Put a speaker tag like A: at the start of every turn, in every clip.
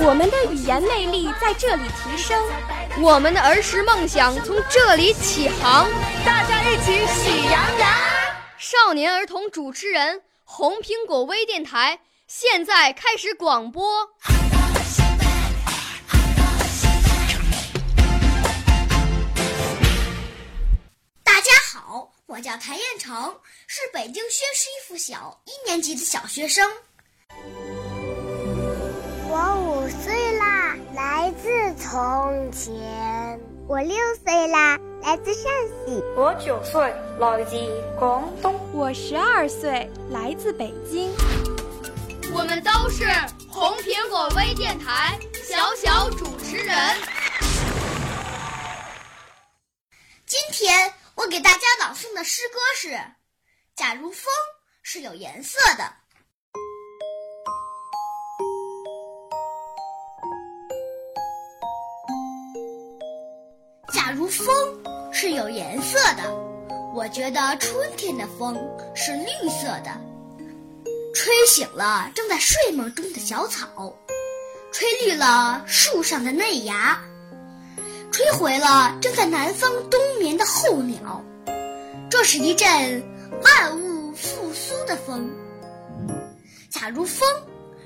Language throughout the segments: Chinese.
A: 我们的语言魅力在这里提升，
B: 我们的儿时梦想从这里起航。
C: 大家一起喜羊羊。
B: 少年儿童主持人，红苹果微电台现在开始广播。
D: 大家好，我叫谭彦成，是北京宣师一附小一年级的小学生。
E: 从前。我六岁啦，来自陕西。
F: 我九岁，来自广东。
A: 我十二岁，来自北京。
B: 我们都是红苹果微电台小小主持人。
D: 今天我给大家朗诵的诗歌是《假如风是有颜色的》。假如风是有颜色的，我觉得春天的风是绿色的，吹醒了正在睡梦中的小草，吹绿了树上的嫩芽，吹回了正在南方冬眠的候鸟。这是一阵万物复苏的风。假如风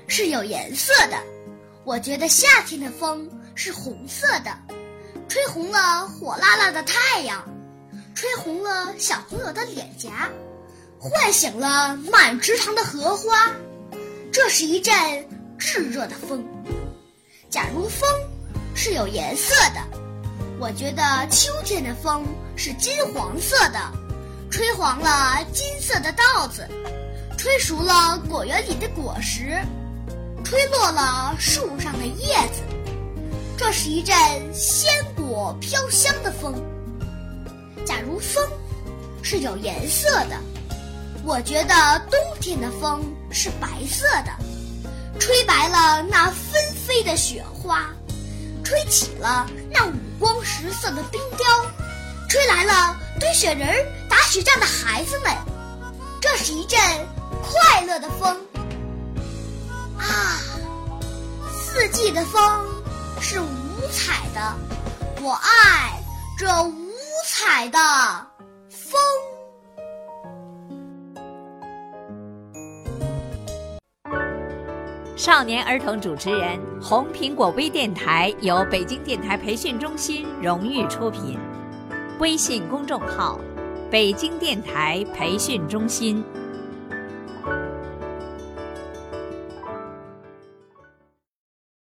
D: 是有颜色的，我觉得夏天的风是红色的。吹红了火辣辣的太阳，吹红了小朋友的脸颊，唤醒了满池塘的荷花。这是一阵炙热的风。假如风是有颜色的，我觉得秋天的风是金黄色的，吹黄了金色的稻子，吹熟了果园里的果实，吹落了树上的叶子。这是一阵鲜我飘香的风。假如风是有颜色的，我觉得冬天的风是白色的，吹白了那纷飞的雪花，吹起了那五光十色的冰雕，吹来了堆雪人、打雪仗的孩子们。这是一阵快乐的风。啊，四季的风。是五彩的，我爱这五彩的风。
G: 少年儿童主持人，红苹果微电台由北京电台培训中心荣誉出品，微信公众号：北京电台培训中心。